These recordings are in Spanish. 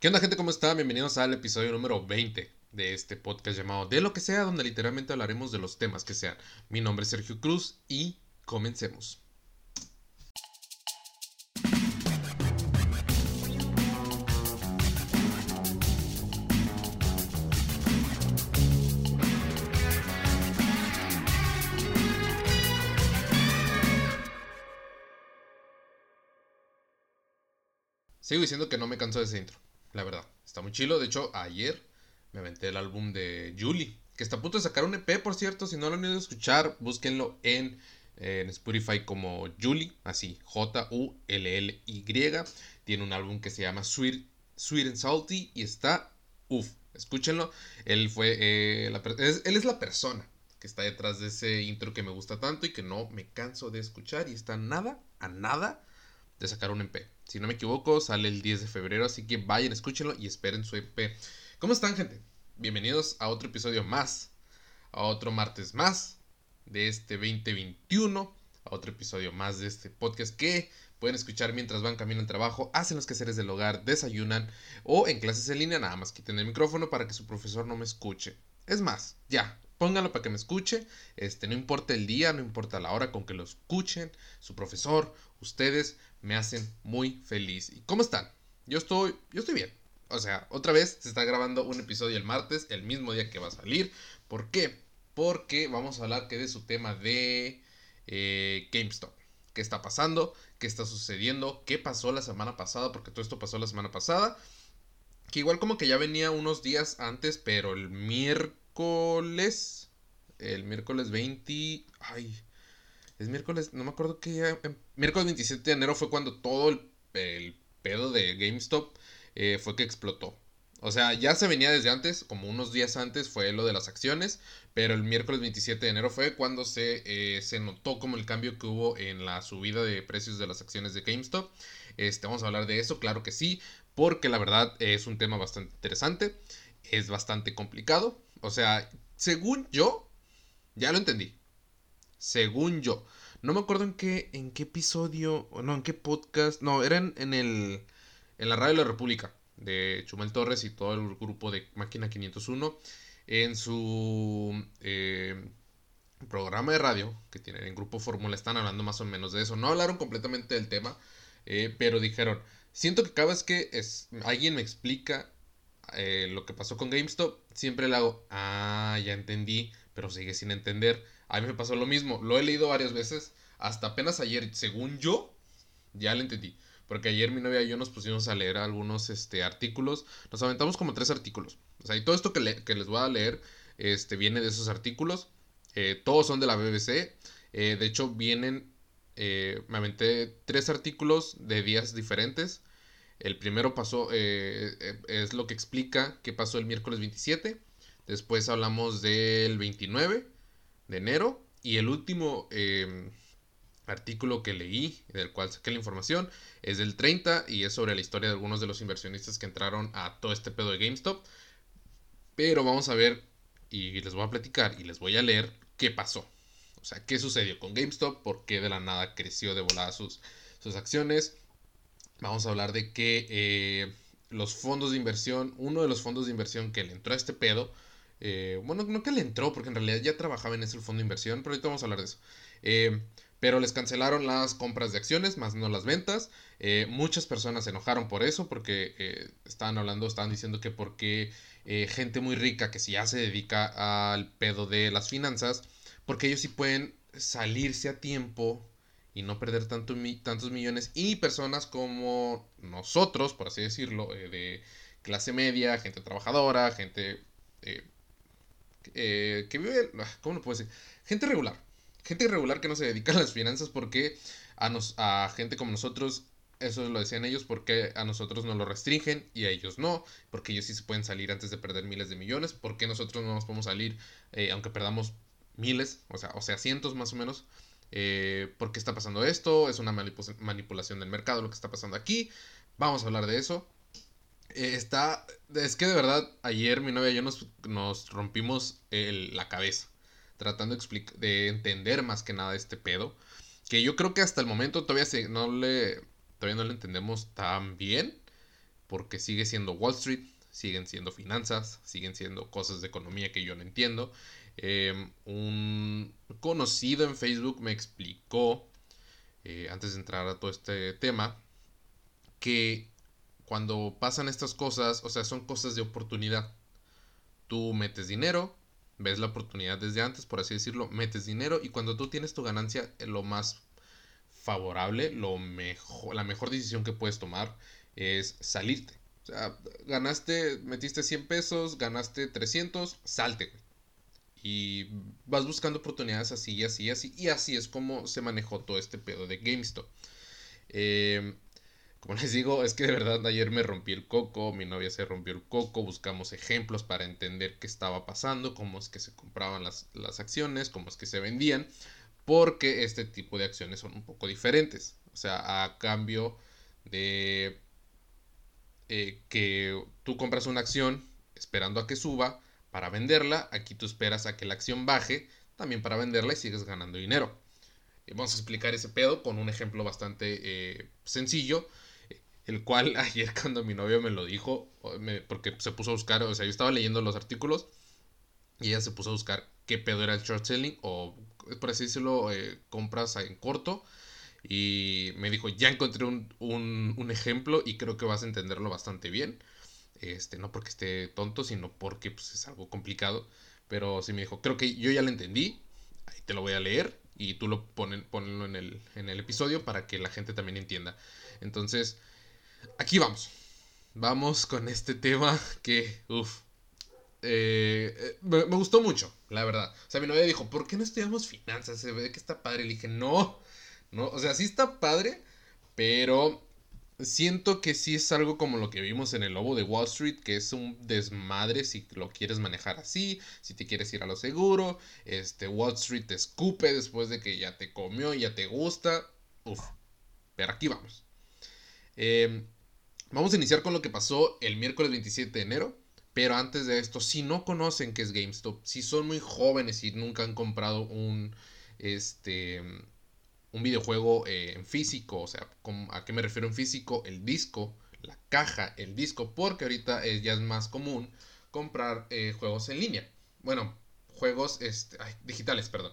¿Qué onda gente? ¿Cómo están? Bienvenidos al episodio número 20 de este podcast llamado De lo que sea, donde literalmente hablaremos de los temas que sean. Mi nombre es Sergio Cruz y comencemos. Sigo diciendo que no me canso de ese intro, la verdad. Está muy chilo. De hecho, ayer me aventé el álbum de Julie, que está a punto de sacar un EP, por cierto. Si no lo han ido a escuchar, búsquenlo en, en Spotify como Julie, así, J-U-L-L-Y. Tiene un álbum que se llama Sweet, Sweet and Salty y está, uff, escúchenlo. Él fue, eh, la, es, él es la persona que está detrás de ese intro que me gusta tanto y que no me canso de escuchar y está nada, a nada de sacar un EP. Si no me equivoco, sale el 10 de febrero, así que vayan, escúchenlo y esperen su EP. ¿Cómo están, gente? Bienvenidos a otro episodio más, a otro martes más de este 2021, a otro episodio más de este podcast que pueden escuchar mientras van camino al trabajo, hacen los quehaceres del hogar, desayunan o en clases en línea, nada más quiten el micrófono para que su profesor no me escuche. Es más, ya, pónganlo para que me escuche. Este, no importa el día, no importa la hora con que lo escuchen, su profesor, ustedes me hacen muy feliz. ¿Y cómo están? Yo estoy, yo estoy bien. O sea, otra vez se está grabando un episodio el martes, el mismo día que va a salir. ¿Por qué? Porque vamos a hablar que de su tema de eh, GameStop. ¿Qué está pasando? ¿Qué está sucediendo? ¿Qué pasó la semana pasada? Porque todo esto pasó la semana pasada. Que igual como que ya venía unos días antes, pero el miércoles... El miércoles 20... Ay, es miércoles, no me acuerdo qué día. Em, miércoles 27 de enero fue cuando todo el, pedo de GameStop eh, fue que explotó. O sea, ya se venía desde antes, como unos días antes fue lo de las acciones, pero el miércoles 27 de enero fue cuando se, eh, se notó como el cambio que hubo en la subida de precios de las acciones de GameStop. Este, vamos a hablar de eso, claro que sí, porque la verdad es un tema bastante interesante, es bastante complicado. O sea, según yo, ya lo entendí según yo. No me acuerdo en qué, en qué episodio, no, en qué podcast, no, era en, el, en la Radio de la República, de Chumel Torres y todo el grupo de Máquina 501, en su eh, programa de radio que tienen en Grupo Fórmula, están hablando más o menos de eso. No hablaron completamente del tema, eh, pero dijeron, siento que cada vez que es, alguien me explica eh, lo que pasó con GameStop, siempre le hago, ah, ya entendí, pero sigue sin entender. A mí me pasó lo mismo, lo he leído varias veces, hasta apenas ayer, según yo, ya lo entendí. Porque ayer mi novia y yo nos pusimos a leer algunos este, artículos, nos aventamos como tres artículos. O sea, y todo esto que, les voy a leer este, viene de esos artículos. Eh, todos son de la BBC. Eh, de hecho, vienen, eh, me aventé tres artículos de días diferentes. El primero pasó, es lo que explica qué pasó el miércoles 27. Después hablamos del 29 de enero. Y el último em, artículo que leí, del cual saqué la información, es del 30 y es sobre la historia de algunos de los inversionistas que entraron a todo este pedo de GameStop. Pero vamos a ver y les voy a platicar y les voy a leer qué pasó. O sea, qué sucedió con GameStop, por qué de la nada creció de volada sus, sus acciones. Vamos a hablar de que eh, los fondos de inversión, uno de los fondos de inversión que le entró a este pedo, eh, bueno, no que le entró, porque en realidad ya trabajaba en ese fondo de inversión, pero ahorita vamos a hablar de eso. Eh, pero les cancelaron las compras de acciones, más no las ventas. Eh, muchas personas se enojaron por eso, porque estaban hablando, estaban diciendo que porque gente muy rica que si ya se dedica al pedo de las finanzas, porque ellos sí pueden salirse a tiempo y no perder tanto, tantos millones. Y personas como nosotros, por así decirlo, de clase media, gente trabajadora, gente eh, que vive, ah, ¿cómo lo puedo decir? Gente regular. Gente regular que no se dedica a las finanzas porque a, nos, a gente como nosotros, eso lo decían ellos, porque a nosotros nos lo restringen y a ellos no, porque ellos sí se pueden salir antes de perder miles de millones, porque nosotros no nos podemos salir eh, aunque perdamos miles, o sea, o sea, cientos más o menos. Eh, ¿Por qué está pasando esto? Es una manipulación del mercado lo que está pasando aquí. Vamos a hablar de eso. Eh, está. Es que de verdad, ayer mi novia y yo nos, nos rompimos la cabeza. Tratando de, de entender más que nada este pedo. Que yo creo que hasta el momento todavía se, no le. Todavía no le entendemos tan bien. porque sigue siendo Wall Street, siguen siendo finanzas, siguen siendo cosas de economía que yo no entiendo. Em, un conocido en Facebook me explicó, eh, antes de entrar a todo este tema, que cuando pasan estas cosas, o sea, son cosas de oportunidad. Tú metes dinero, ves la oportunidad desde antes, por así decirlo, metes dinero y cuando tú tienes tu ganancia, lo más favorable, lo mejor, la mejor decisión que puedes tomar es salirte. O sea, ganaste, metiste 100 pesos, ganaste 300, salte. Y vas buscando oportunidades así así así. Y así es como se manejó todo este pedo de GameStop. Eh, como les digo, es que de verdad ayer me rompí el coco, mi novia se rompió el coco, buscamos ejemplos para entender qué estaba pasando, cómo es que se compraban las, acciones, cómo es que se vendían, porque este tipo de acciones son un poco diferentes. O sea, a cambio de eh, que tú compras una acción esperando a que suba para venderla, aquí tú esperas a que la acción baje también para venderla y sigues ganando dinero. Vamos a explicar ese pedo con un ejemplo bastante eh, sencillo el cual ayer cuando mi novio me lo dijo, porque se puso a buscar, o sea, yo estaba leyendo los artículos y ella se puso a buscar qué pedo era el short selling o, por así decirlo, eh, compras en corto. Y me dijo, ya encontré un, un, ejemplo y creo que vas a entenderlo bastante bien. Este, no porque esté tonto, sino porque pues, es algo complicado. Pero sí me dijo, creo que yo ya lo entendí. Ahí te lo voy a leer y tú lo ponen, en el, en el episodio para que la gente también entienda. Entonces, aquí vamos. Vamos con este tema que, uff, eh, eh, me, gustó mucho, la verdad. O sea, mi novia dijo, ¿por qué no estudiamos finanzas? Se ve que está padre. Le dije, no, no, o sea, sí está padre, pero siento que sí es algo como lo que vimos en el lobo de Wall Street, que es un desmadre si lo quieres manejar así, si te quieres ir a lo seguro. Este, Wall Street te escupe después de que ya te comió, ya te gusta. Uf, pero aquí vamos. Eh, vamos a iniciar con lo que pasó el miércoles 27 de enero. Pero antes de esto, si no conocen qué es GameStop, si son muy jóvenes y nunca han comprado un, este, un videojuego eh, en físico, o sea, ¿a qué me refiero en físico? El disco, la caja, el disco, porque ahorita ya es más común comprar eh, juegos en línea. Bueno, juegos este, digitales, perdón.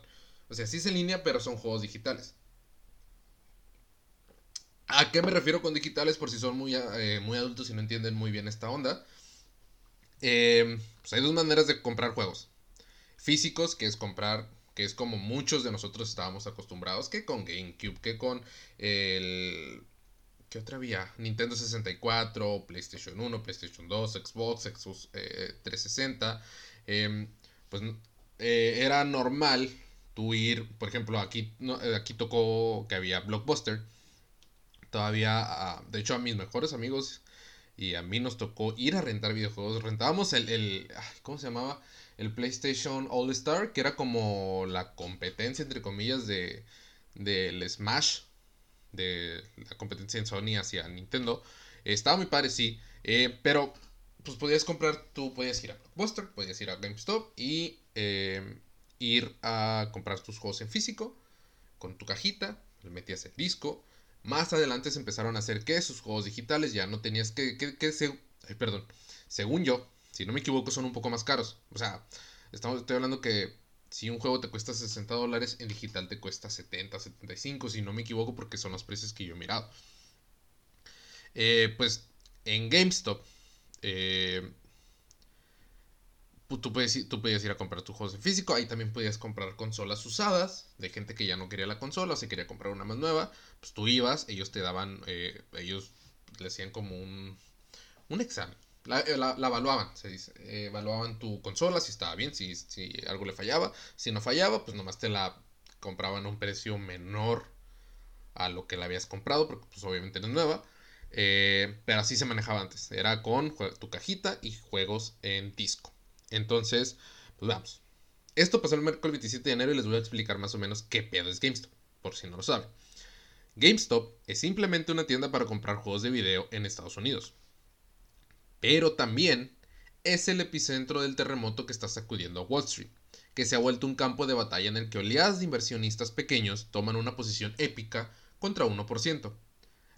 O sea, sí es en línea, pero son juegos digitales. ¿A qué me refiero con digitales? Por si son muy, eh, muy adultos y no entienden muy bien esta onda. Em, pues hay dos maneras de comprar juegos. Físicos, que es comprar, que es como muchos de nosotros estábamos acostumbrados, que con GameCube, que con el... ¿Qué otra vía? Nintendo 64, PlayStation 1, PlayStation 2, Xbox, Xbox 360. Eh, em, pues eh, era normal tú ir, por ejemplo, aquí, aquí tocó que había Blockbuster todavía, de hecho a mis mejores amigos y a mí nos tocó ir a rentar videojuegos. Rentábamos el, el ¿cómo se llamaba? El PlayStation All Star, que era como la competencia, entre comillas, de del Smash, de la competencia en Sony hacia Nintendo. estaba muy padre, sí, eh, pero pues podías comprar, tú podías ir a Blockbuster, podías ir a GameStop y eh, ir a comprar tus juegos en físico con tu cajita, le metías el disco más adelante se empezaron a hacer que sus juegos digitales ya no tenías que, que, que se, perdón, según yo, si no me equivoco, son un poco más caros. O sea, estamos, estoy hablando que si un juego te cuesta 60 dólares, en digital te cuesta 70, 75, si no me equivoco, porque son los precios que yo he mirado. Eh, pues en GameStop, eh, tú, puedes, tú podías ir a comprar tus juegos en físico. Ahí también podías comprar consolas usadas de gente que ya no quería la consola o se quería comprar una más nueva. Pues tú ibas, ellos te daban, eh, ellos le hacían como un, un examen. La, eh, evaluaban, se dice. evaluaban tu consola si estaba bien, si, algo le fallaba. Si no fallaba, pues nomás te la compraban a un precio menor a lo que la habías comprado, porque pues obviamente no es nueva. Eh, pero así se manejaba antes. Era con tu cajita y juegos en disco. Entonces, pues vamos. Esto pasó el miércoles 27 de enero y les voy a explicar más o menos qué pedo es GameStop, por si no lo saben. GameStop es simplemente una tienda para comprar juegos de video en Estados Unidos. Pero también es el epicentro del terremoto que está sacudiendo a Wall Street, que se ha vuelto un campo de batalla en el que oleadas de inversionistas pequeños toman una posición épica contra 1%.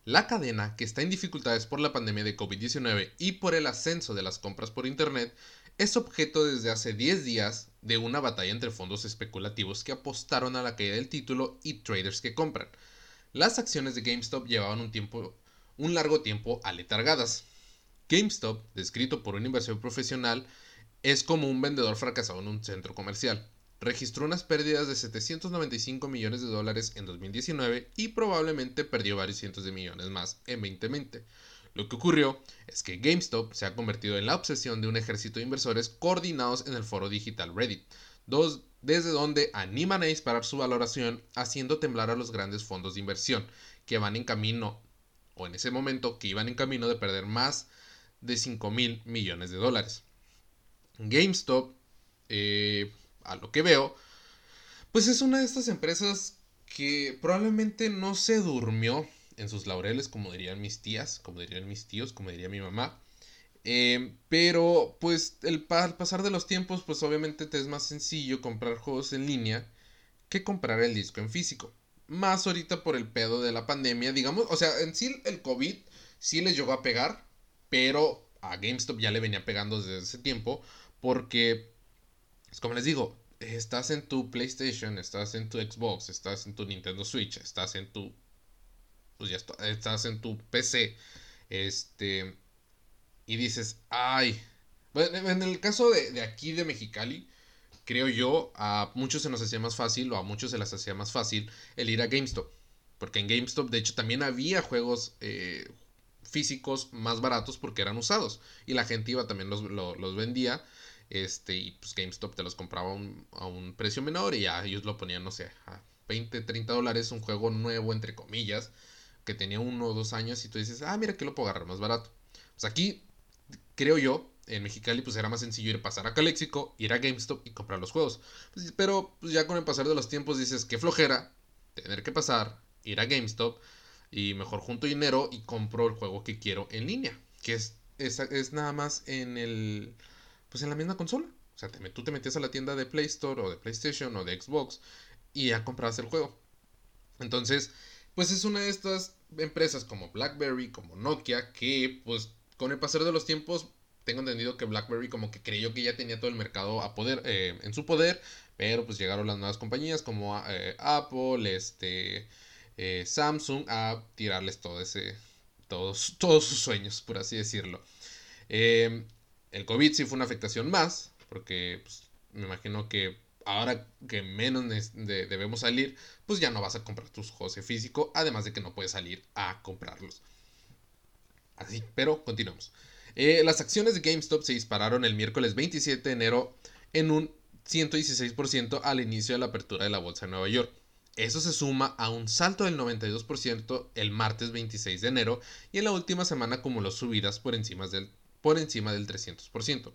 La cadena, que está en dificultades por la pandemia de COVID-19 y por el ascenso de las compras por Internet, es objeto desde hace 10 días de una batalla entre fondos especulativos que apostaron a la caída del título y traders que compran. Las acciones de GameStop llevaban un, tiempo, un largo tiempo aletargadas. GameStop, descrito por un inversor profesional, es como un vendedor fracasado en un centro comercial. Registró unas pérdidas de 795 millones de dólares en 2019 y probablemente perdió varios cientos de millones más en 2020. Lo que ocurrió es que GameStop se ha convertido en la obsesión de un ejército de inversores coordinados en el foro digital Reddit, desde donde animan a disparar su valoración haciendo temblar a los grandes fondos de inversión, que van en camino, o en ese momento, que iban en camino de perder más de 5 mil millones de dólares. GameStop, eh, a lo que veo, pues es una de estas empresas que probablemente no se durmió en sus laureles, como dirían mis tías, como dirían mis tíos, como diría mi mamá. Eh, pero pues el, al pasar de los tiempos, pues obviamente te es más sencillo comprar juegos en línea que comprar el disco en físico. Más ahorita por el pedo de la pandemia, digamos, o sea, en sí el COVID sí les llegó a pegar, pero a GameStop ya le venía pegando desde ese tiempo, porque, pues como les digo, estás en tu PlayStation, estás en tu Xbox, estás en tu Nintendo Switch, estás en tu pues ya estás en tu PC, este, y dices, ay, bueno, en el caso de, aquí de Mexicali, creo yo, a muchos se nos hacía más fácil, o a muchos se les hacía más fácil, el ir a GameStop. Porque en GameStop, de hecho, también había juegos eh, físicos más baratos porque eran usados. Y la gente iba, también los, los vendía. Este, y pues GameStop te los compraba a un precio menor y ya ellos lo ponían, no sé, a 20, 30 dólares, un juego nuevo, entre comillas que tenía uno o dos años y tú dices, ah, mira que lo puedo agarrar más barato. Pues aquí, creo yo, en Mexicali, pues era más sencillo ir a pasar a Calexico, ir a GameStop y comprar los juegos. Pues, pero pues, ya con el pasar de los tiempos dices, qué flojera tener que pasar, ir a GameStop y mejor junto dinero y compro el juego que quiero en línea. Que es, es, es nada más en el, pues en la misma consola. O sea, tú te metías a la tienda de Play Store o de PlayStation o de Xbox y ya comprabas el juego. Entonces, pues es una de estas empresas como BlackBerry, como Nokia, que pues con el pasar de los tiempos tengo entendido que BlackBerry como que creyó que ya tenía todo el mercado a poder, eh, en su poder, pero pues llegaron las nuevas compañías como eh, Apple, este, eh, Samsung a tirarles todo ese, todos, todos sus sueños, por así decirlo. el COVID sí fue una afectación más, porque pues, me imagino que ahora que menos debemos salir, pues ya no vas a comprar tus juegos físico, además de que no puedes salir a comprarlos. Así, pero continuamos. Eh, las acciones de GameStop se dispararon el miércoles 27 de enero en un 116% al inicio de la apertura de la bolsa de Nueva York. Eso se suma a un salto del 92% el martes 26 de enero y en la última semana acumuló subidas por encima del, por encima del 300%.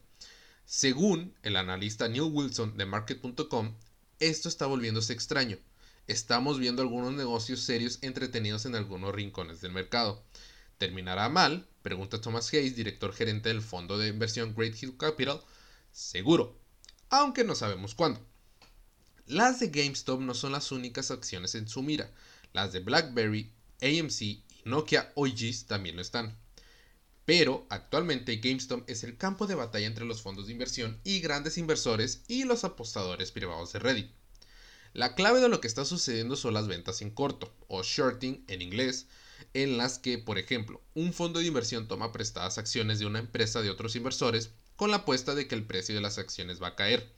Según el analista Neil Wilson de Market.com, esto está volviéndose extraño. Estamos viendo algunos negocios serios entretenidos en algunos rincones del mercado. ¿Terminará mal? Pregunta Thomas Hayes, director gerente del fondo de inversión Great Hill Capital. Seguro, aunque no sabemos cuándo. Las de GameStop no son las únicas acciones en su mira. Las de BlackBerry, AMC y Nokia OGs también lo están. Pero actualmente GameStop es el campo de batalla entre los fondos de inversión y grandes inversores y los apostadores privados de Reddit. La clave de lo que está sucediendo son las ventas en corto, o shorting en inglés, en las que, por ejemplo, un fondo de inversión toma prestadas acciones de una empresa de otros inversores con la apuesta de que el precio de las acciones va a caer.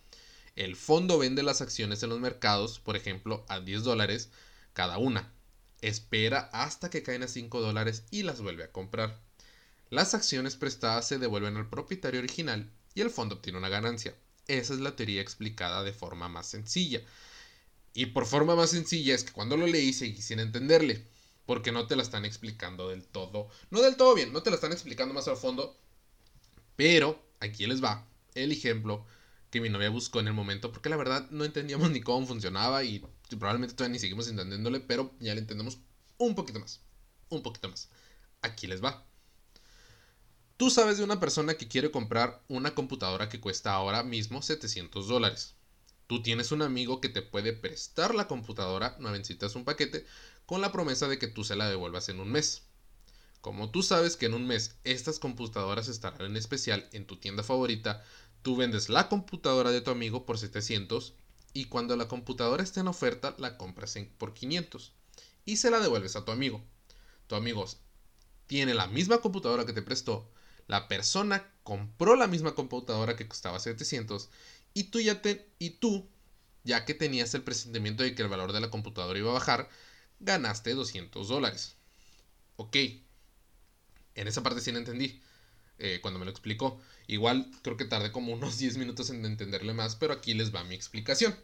El fondo vende las acciones en los mercados, por ejemplo, a 10 dólares cada una. Espera hasta que caen a 5 dólares y las vuelve a comprar. Las acciones prestadas se devuelven al propietario original y el fondo obtiene una ganancia. Esa es la teoría explicada de forma más sencilla. Y por forma más sencilla es que cuando lo leí seguí sin entenderle, porque no te la están explicando del todo. No del todo bien, no te la están explicando más al fondo. Pero aquí les va el ejemplo que mi novia buscó en el momento, porque la verdad no entendíamos ni cómo funcionaba y probablemente todavía ni seguimos entendiéndole, pero ya le entendemos un poquito más. Un poquito más. Aquí les va. Tú sabes de una persona que quiere comprar una computadora que cuesta ahora mismo 700 dólares. Tú tienes un amigo que te puede prestar la computadora, no necesitas un paquete, con la promesa de que tú se la devuelvas en un mes. Como tú sabes que en un mes estas computadoras estarán en especial en tu tienda favorita, tú vendes la computadora de tu amigo por 700 y cuando la computadora esté en oferta la compras por 500 y se la devuelves a tu amigo. Tu amigo tiene la misma computadora que te prestó, la persona compró la misma computadora que costaba 700 y tú ya te y tú ya que tenías el presentimiento de que el valor de la computadora iba a bajar, ganaste 200 dólares. Ok, en esa parte sí la entendí. Eh, cuando me lo explicó. Igual creo que tardé como unos 10 minutos en entenderle más, pero aquí les va mi explicación.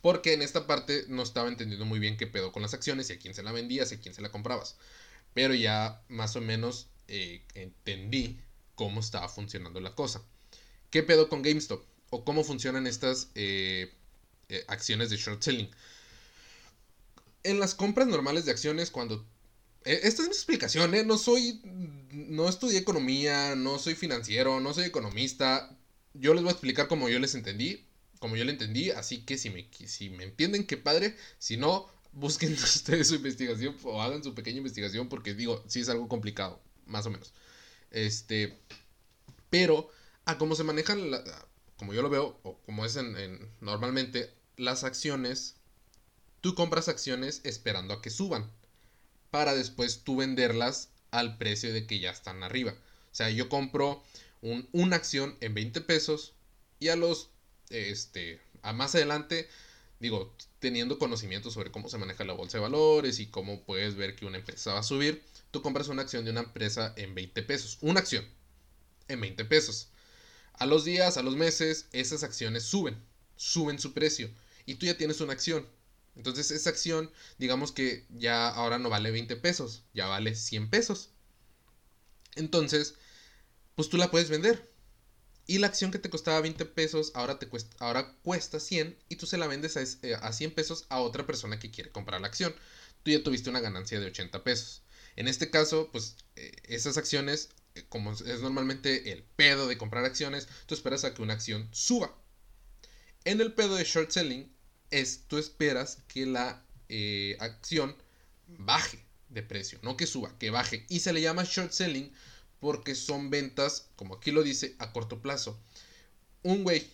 Porque en esta parte no estaba entendiendo muy bien qué pedo con las acciones y a quién se la vendías y a quién se la comprabas. Pero ya más o menos eh, entendí cómo estaba funcionando la cosa. ¿Qué pedo con GameStop? ¿O cómo funcionan estas eh, acciones de short selling? En las compras normales de acciones, cuando eh, esta es mi explicación, ¿eh? No soy. No estudié economía, no soy financiero, no soy economista. Yo les voy a explicar como yo les entendí, como yo le entendí. Así que si me, si me entienden, qué padre. Si no, busquen ustedes su investigación o hagan su pequeña investigación porque digo, sí es algo complicado, más o menos. Este. Pero, a cómo se manejan, como yo lo veo, o como es en, normalmente, las acciones. Tú compras acciones esperando a que suban para después tú venderlas al precio de que ya están arriba. O sea, yo compro un, una acción en 20 pesos y a los, este, a más adelante, digo, teniendo conocimiento sobre cómo se maneja la bolsa de valores y cómo puedes ver que una empresa va a subir, tú compras una acción de una empresa en 20 pesos. Una acción en 20 pesos. A los días, a los meses, esas acciones suben, suben su precio. Y tú ya tienes una acción. Entonces esa acción, digamos que ya ahora no vale 20 pesos, ya vale 100 pesos. Entonces, pues tú la puedes vender. Y la acción que te costaba 20 pesos ahora, te cuesta, ahora cuesta 100 y tú se la vendes a, 100 eh, pesos a otra persona que quiere comprar la acción. Tú ya tuviste una ganancia de 80 pesos. En este caso, pues eh, esas acciones, eh, como es normalmente el pedo de comprar acciones, tú esperas a que una acción suba. En el pedo de short selling, es, tú esperas que la acción baje de precio, no que suba, que baje. Y se le llama short selling porque son ventas, como aquí lo dice, a corto plazo. Un güey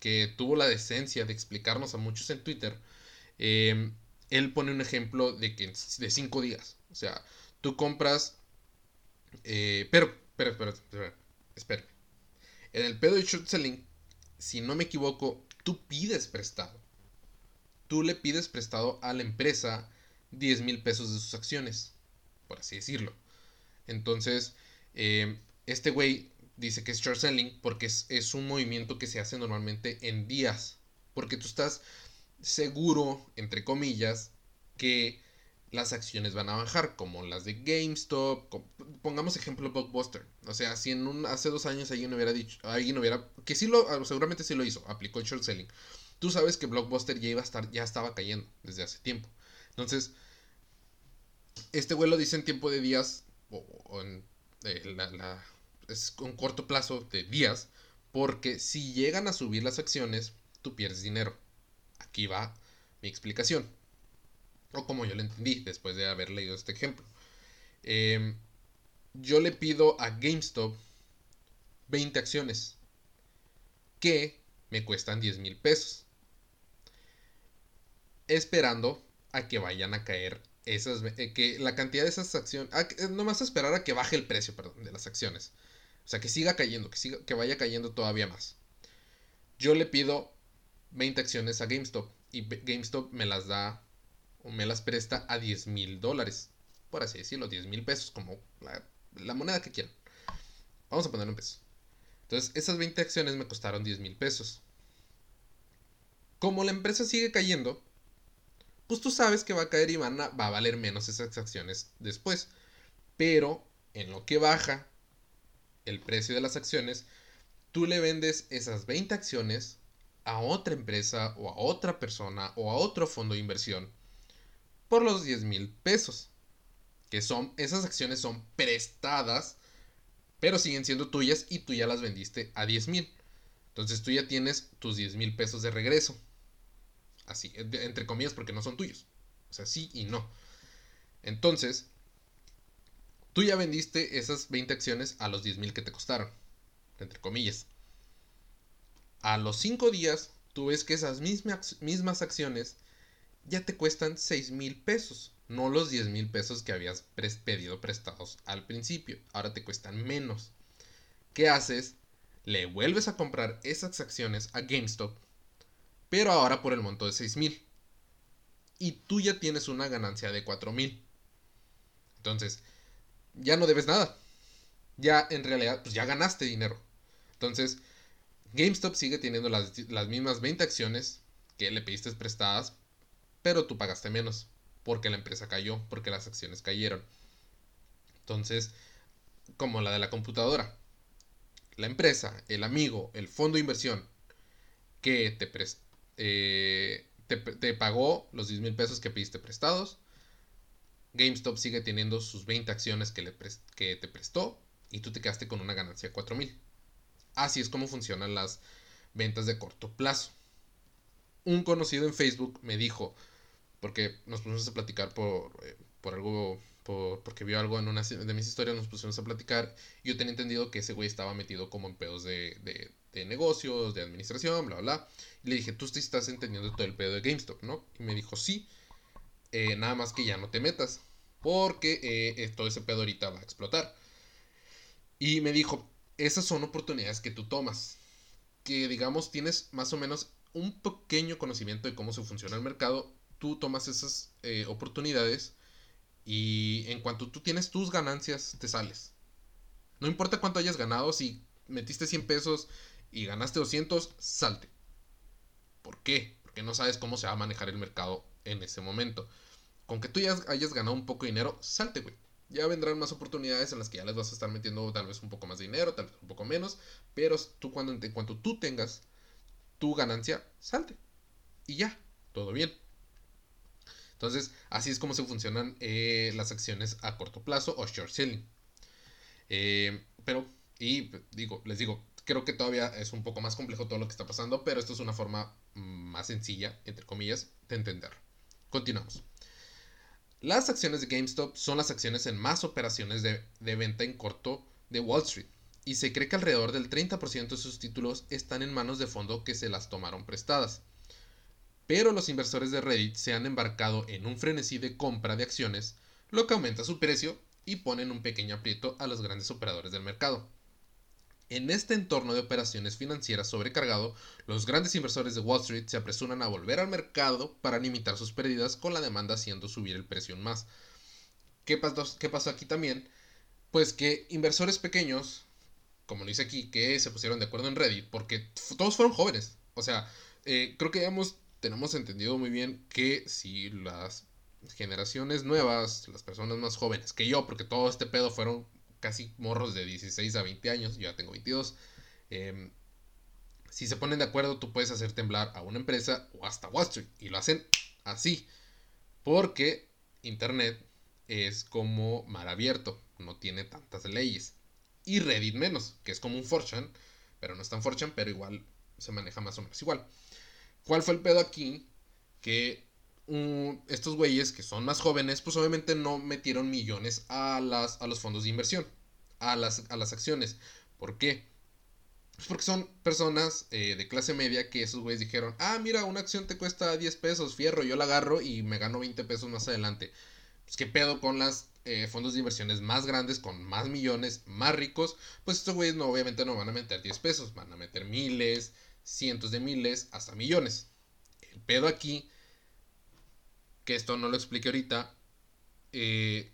que tuvo la decencia de explicarnos a muchos en Twitter, em, él pone un ejemplo de que de cinco días. O sea, tú compras. Eh, pero, espera, espera, espera, espera. En el pedo de short selling, si no me equivoco, tú pides prestado tú le pides prestado a la empresa 10 mil pesos de sus acciones, por así decirlo. Entonces, eh, este güey dice que es short selling porque es, es, un movimiento que se hace normalmente en días. Porque tú estás seguro, entre comillas, que las acciones van a bajar, como las de GameStop. pongamos ejemplo Blockbuster. O sea, si en un, hace dos años alguien hubiera dicho, alguien hubiera, que sí lo, seguramente sí lo hizo, aplicó el short selling tú sabes que Blockbuster ya iba a estar, ya estaba cayendo desde hace tiempo. Entonces, este vuelo dice en tiempo de días, o, en eh, la, es un corto plazo de días, porque si llegan a subir las acciones, tú pierdes dinero. Aquí va mi explicación. O como yo lo entendí después de haber leído este ejemplo. Em, yo le pido a GameStop 20 acciones que me cuestan 10 mil pesos esperando a que vayan a caer eh, que la cantidad de esas acciones, eh, nomás esperar a que baje el precio, perdón, de las acciones. O sea, que siga cayendo, que, siga, vaya cayendo todavía más. Yo le pido 20 acciones a GameStop y GameStop me las da o me las presta a 10 mil dólares. Por así decirlo, 10 mil pesos, como la, la, moneda que quieran. Vamos a ponerlo en pesos. Entonces, esas 20 acciones me costaron 10 mil pesos. Como la empresa sigue cayendo, pues tú sabes que va a caer y van va a valer menos esas acciones después. Pero en lo que baja el precio de las acciones, tú le vendes esas 20 acciones a otra empresa o a otra persona o a otro fondo de inversión por los 10 mil pesos. Que son, esas acciones son prestadas, pero siguen siendo tuyas y tú ya las vendiste a 10 mil. Entonces tú ya tienes tus 10 mil pesos de regreso. Así, entre comillas, porque no son tuyos. O sea, sí y no. Entonces, Tú ya vendiste esas 20 acciones a los 10 mil que te costaron, entre comillas. A los 5 días, tú ves que esas mismas, mismas acciones ya te cuestan 6 mil pesos, no los 10 mil pesos que habías pedido prestados al principio, ahora te cuestan menos. ¿Qué haces? Le vuelves a comprar esas acciones a GameStop, pero ahora por el monto de 6 mil. Y tú ya tienes una ganancia de 4 mil. Entonces, ya no debes nada. Ya en realidad, pues ya ganaste dinero. Entonces, GameStop sigue teniendo las, las mismas 20 acciones que le pediste prestadas, pero tú pagaste menos porque la empresa cayó, porque las acciones cayeron. Entonces, como la de la computadora, la empresa, el amigo, el fondo de inversión que te, eh, te, pagó los 10 mil pesos que pediste prestados, GameStop sigue teniendo sus 20 acciones que, le que te prestó y tú te quedaste con una ganancia de 4 mil. Así es como funcionan las ventas de corto plazo. Un conocido en Facebook me dijo, porque nos pusimos a platicar por, eh, por algo, por, porque vio algo en una de mis historias, nos pusimos a platicar. Yo tenía entendido que ese güey estaba metido como en pedos de, de negocios, de administración, bla, bla. Y le dije, tú te estás entendiendo todo el pedo de GameStop, ¿no? Y me dijo, sí, eh, nada más que ya no te metas, porque eh, todo ese pedo ahorita va a explotar. Y me dijo, esas son oportunidades que tú tomas, que digamos tienes más o menos un pequeño conocimiento de cómo se funciona el mercado tú tomas esas eh, oportunidades y en cuanto tú tienes tus ganancias, te sales. No importa cuánto hayas ganado, si metiste 100 pesos y ganaste 200, salte. ¿Por qué? Porque no sabes cómo se va a manejar el mercado en ese momento. Con que tú ya hayas ganado un poco de dinero, salte, güey. Ya vendrán más oportunidades en las que ya les vas a estar metiendo tal vez un poco más de dinero, tal vez un poco menos. Pero tú cuando, en cuanto tú tengas tu ganancia, salte. Y ya, todo bien. Entonces, así es como se funcionan eh, las acciones a corto plazo o short selling. Eh, pero, y digo, les digo, creo que todavía es un poco más complejo todo lo que está pasando, pero esto es una forma más sencilla, entre comillas, de entender. Continuamos. Las acciones de GameStop son las acciones en más operaciones de, de venta en corto de Wall Street, y se cree que alrededor del 30% de sus títulos están en manos de fondo que se las tomaron prestadas. Pero los inversores de Reddit se han embarcado en un frenesí de compra de acciones, lo que aumenta su precio y pone en un pequeño aprieto a los grandes operadores del mercado. En este entorno de operaciones financieras sobrecargado, los grandes inversores de Wall Street se apresuran a volver al mercado para limitar sus pérdidas con la demanda haciendo subir el precio aún más. ¿Qué pasó, ¿Qué pasó aquí también? Pues que inversores pequeños, como lo dice aquí, que se pusieron de acuerdo en Reddit, porque todos fueron jóvenes. O sea, eh, creo que tenemos entendido muy bien que si las generaciones nuevas, las personas más jóvenes que yo, porque todo este pedo fueron casi morros de 16 a 20 años, yo ya tengo 22, em, si se ponen de acuerdo, tú puedes hacer temblar a una empresa o hasta Wall Street. Y lo hacen así. Porque Internet es como mar abierto, no tiene tantas leyes. Y Reddit menos, que es como un Fortune, pero no es tan Fortune, pero igual se maneja más o menos igual. ¿Cuál fue el pedo aquí? Que estos güeyes que son más jóvenes, pues obviamente no metieron millones a, las, a los fondos de inversión, a las, a las acciones. ¿Por qué? Pues porque son personas eh, de clase media que esos güeyes dijeron, ah, mira, una acción te cuesta 10 pesos, fierro, yo la agarro y me gano 20 pesos más adelante. Pues qué pedo con las eh, fondos de inversiones más grandes, con más millones, más ricos, pues estos güeyes no, obviamente no van a meter 10 pesos, van a meter miles, cientos de miles, hasta millones. El pedo aquí, que esto no lo expliqué ahorita, eh,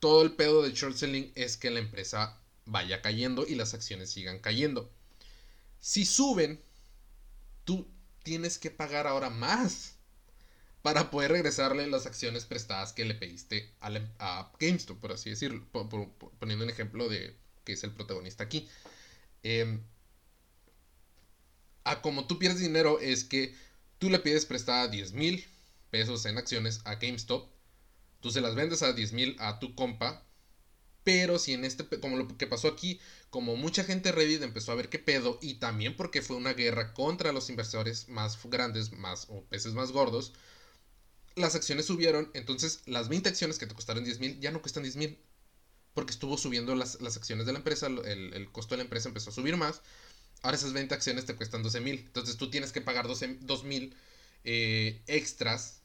todo el pedo de short selling es que la empresa vaya cayendo y las acciones sigan cayendo. Si suben, tú tienes que pagar ahora más para poder regresarle las acciones prestadas que le pediste a, GameStop, por así decirlo, poniendo un ejemplo de que es el protagonista aquí. Eh, a como tú pierdes dinero es que tú le pides prestada 10 mil pesos en acciones a GameStop, tú se las vendes a 10 mil a tu compa, pero si en este, como lo que pasó aquí, como mucha gente Reddit empezó a ver qué pedo, y también porque fue una guerra contra los inversores más grandes, más o peces más gordos, las acciones subieron, entonces las 20 acciones que te costaron 10 mil ya no cuestan 10 mil, porque estuvo subiendo las, acciones de la empresa, el, costo de la empresa empezó a subir más. Ahora esas 20 acciones te cuestan 12 mil. Entonces tú tienes que pagar 12 mil eh, extras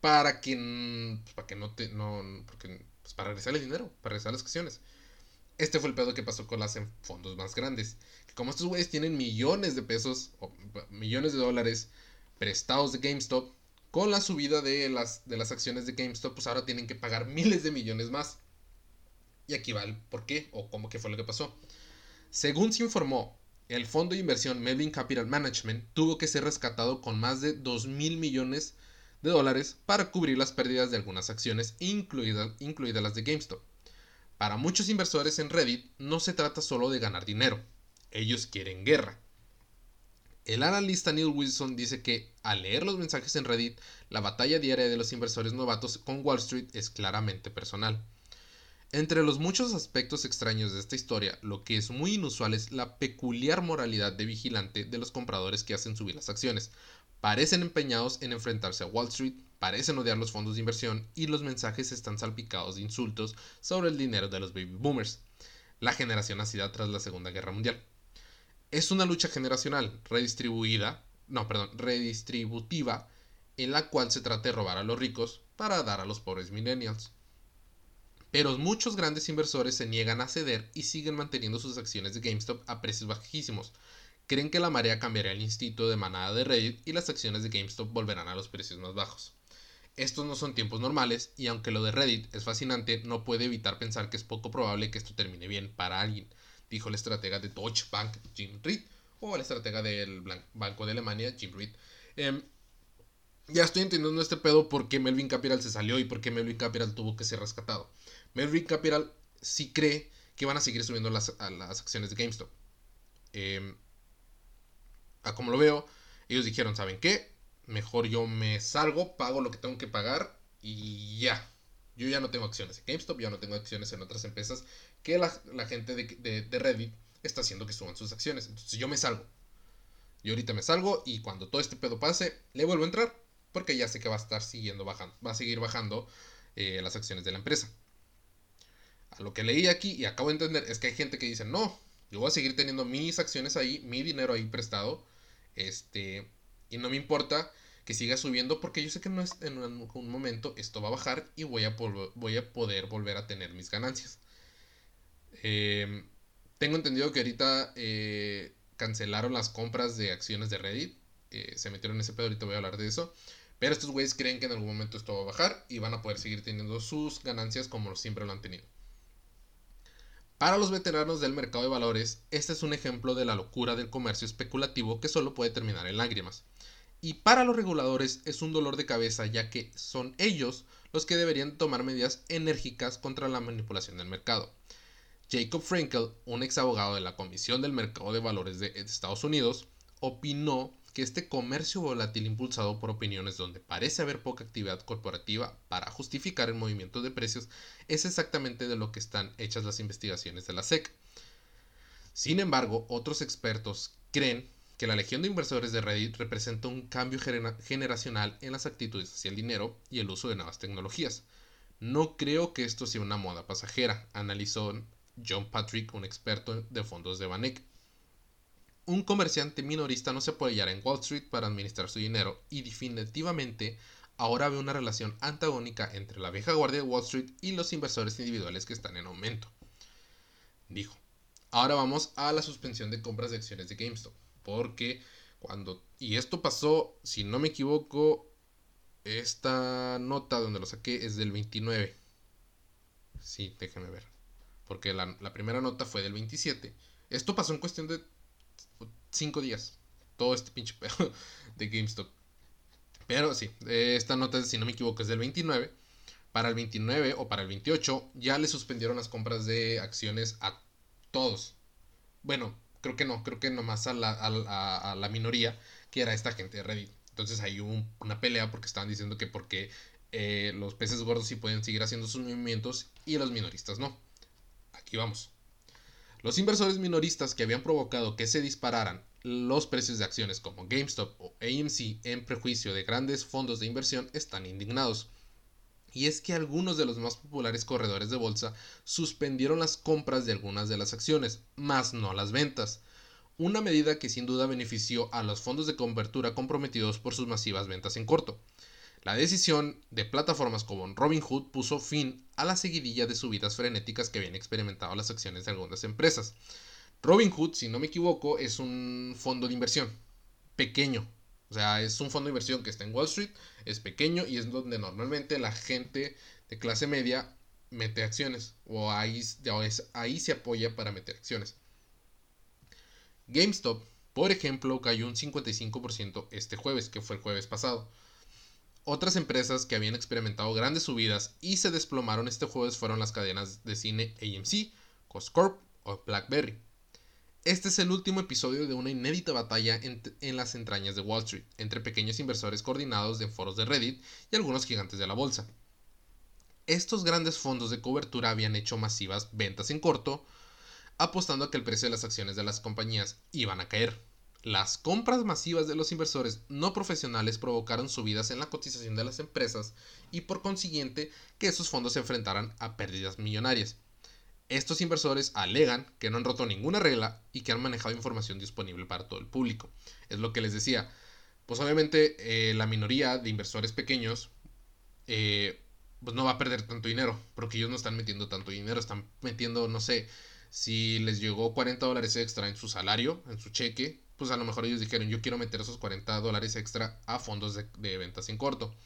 para que, pues, para que no te. No, porque, pues para regresar el dinero, para regresar las acciones. Este fue el pedo que pasó con las fondos más grandes. Como estos güeyes tienen millones de pesos millones de dólares prestados de GameStop, con la subida de las, de las acciones de GameStop, pues ahora tienen que pagar miles de millones más. Y aquí va el por qué o cómo que fue lo que pasó. Según se informó, el fondo de inversión Melvin Capital Management tuvo que ser rescatado con más de 2 mil millones de dólares para cubrir las pérdidas de algunas acciones, incluidas, incluidas las de GameStop. Para muchos inversores en Reddit no se trata solo de ganar dinero, ellos quieren guerra. El analista Neil Wilson dice que al leer los mensajes en Reddit, la batalla diaria de los inversores novatos con Wall Street es claramente personal. Entre los muchos aspectos extraños de esta historia, lo que es muy inusual es la peculiar moralidad de vigilante de los compradores que hacen subir las acciones. Parecen empeñados en enfrentarse a Wall Street, parecen odiar los fondos de inversión y los mensajes están salpicados de insultos sobre el dinero de los baby boomers, la generación nacida tras la Segunda Guerra Mundial. Es una lucha generacional, redistribuida, no, perdón, redistributiva, en la cual se trata de robar a los ricos para dar a los pobres millennials. Pero muchos grandes inversores se niegan a ceder y siguen manteniendo sus acciones de GameStop a precios bajísimos, creen que la marea cambiará el instinto de manada de Reddit y las acciones de GameStop volverán a los precios más bajos. Estos no son tiempos normales y aunque lo de Reddit es fascinante, no puede evitar pensar que es poco probable que esto termine bien para alguien, dijo el estratega de Deutsche Bank Jim Reed o el estratega del Banco de Alemania Jim Reed. Em, ya estoy entendiendo este pedo por qué Melvin Capital se salió y por qué Melvin Capital tuvo que ser rescatado. Melvin Capital sí cree que van a seguir subiendo las, las acciones de GameStop. Eh, a como lo veo, ellos dijeron, ¿saben qué? Mejor yo me salgo, pago lo que tengo que pagar y ya. Yo ya no tengo acciones en GameStop, ya no tengo acciones en otras empresas que la, gente de, de, Reddit está haciendo que suban sus acciones. Entonces yo me salgo. Yo ahorita me salgo y cuando todo este pedo pase, le vuelvo a entrar porque ya sé que va a estar siguiendo bajando, va a seguir bajando eh, las acciones de la empresa. A lo que leí aquí y acabo de entender es que hay gente que dice, no, yo voy a seguir teniendo mis acciones ahí, mi dinero ahí prestado este, y no me importa que siga subiendo porque yo sé que no en un momento esto va a bajar y voy a, voy a poder volver a tener mis ganancias. Em, tengo entendido que ahorita eh, cancelaron las compras de acciones de Reddit. Eh, se metieron en ese pedo, ahorita voy a hablar de eso. Pero estos güeyes creen que en algún momento esto va a bajar y van a poder seguir teniendo sus ganancias como siempre lo han tenido. Para los veteranos del mercado de valores, este es un ejemplo de la locura del comercio especulativo que solo puede terminar en lágrimas. Y para los reguladores es un dolor de cabeza ya que son ellos los que deberían tomar medidas enérgicas contra la manipulación del mercado. Jacob Frankel, un ex abogado de la Comisión del Mercado de Valores de Estados Unidos, opinó que este comercio volátil impulsado por opiniones donde parece haber poca actividad corporativa para justificar el movimiento de precios es exactamente de lo que están hechas las investigaciones de la SEC. Sin embargo, otros expertos creen que la legión de inversores de Reddit representa un cambio generacional en las actitudes hacia el dinero y el uso de nuevas tecnologías. No creo que esto sea una moda pasajera, analizó John Patrick, un experto de fondos de Vanek un comerciante minorista no se apoyará en Wall Street para administrar su dinero y definitivamente ahora ve una relación antagónica entre la vieja guardia de Wall Street y los inversores individuales que están en aumento. Dijo. Ahora vamos a la suspensión de compras de acciones de GameStop. Porque cuando... Y esto pasó, si no me equivoco, esta nota donde lo saqué es del 29. Sí, déjenme ver. Porque la primera nota fue del 27. Esto pasó en cuestión de cinco días. Todo este pinche pedo de GameStop. Pero sí, esta nota, si no me equivoco, es del 29. Para el 29 o para el 28 ya le suspendieron las compras de acciones a todos. Bueno, creo que no, creo que nomás a la, a, la minoría, que era esta gente de Reddit. Entonces ahí hubo una pelea porque estaban diciendo que porque eh, los peces gordos sí pueden seguir haciendo sus movimientos y los minoristas no. Aquí vamos. Los inversores minoristas que habían provocado que se dispararan los precios de acciones como GameStop o AMC en prejuicio de grandes fondos de inversión están indignados. Y es que algunos de los más populares corredores de bolsa suspendieron las compras de algunas de las acciones, más no las ventas. Una medida que sin duda benefició a los fondos de cobertura comprometidos por sus masivas ventas en corto. La decisión de plataformas como Robinhood puso fin a la seguidilla de subidas frenéticas que habían experimentado las acciones de algunas empresas. Robinhood, si no me equivoco, es un fondo de inversión pequeño. O sea, es un fondo de inversión que está en Wall Street, es pequeño y es donde normalmente la gente de clase media mete acciones o ahí, ahí se apoya para meter acciones. GameStop, por ejemplo, cayó un 55% este jueves, que fue el jueves pasado. Otras empresas que habían experimentado grandes subidas y se desplomaron este jueves fueron las cadenas de cine AMC, Coscorp o BlackBerry. Este es el último episodio de una inédita batalla en, en, las entrañas de Wall Street, entre pequeños inversores coordinados de foros de Reddit y algunos gigantes de la bolsa. Estos grandes fondos de cobertura habían hecho masivas ventas en corto, apostando a que el precio de las acciones de las compañías iban a caer. Las compras masivas de los inversores no profesionales provocaron subidas en la cotización de las empresas y por consiguiente que esos fondos se enfrentaran a pérdidas millonarias. Estos inversores alegan que no han roto ninguna regla y que han manejado información disponible para todo el público. Es lo que les decía. Pues obviamente eh, la minoría de inversores pequeños eh, pues no va a perder tanto dinero porque ellos no están metiendo tanto dinero, están metiendo, no sé, si les llegó 40 dólares extra en su salario, en su cheque, pues a lo mejor ellos dijeron, yo quiero meter esos 40 dólares extra a fondos de, ventas en corto.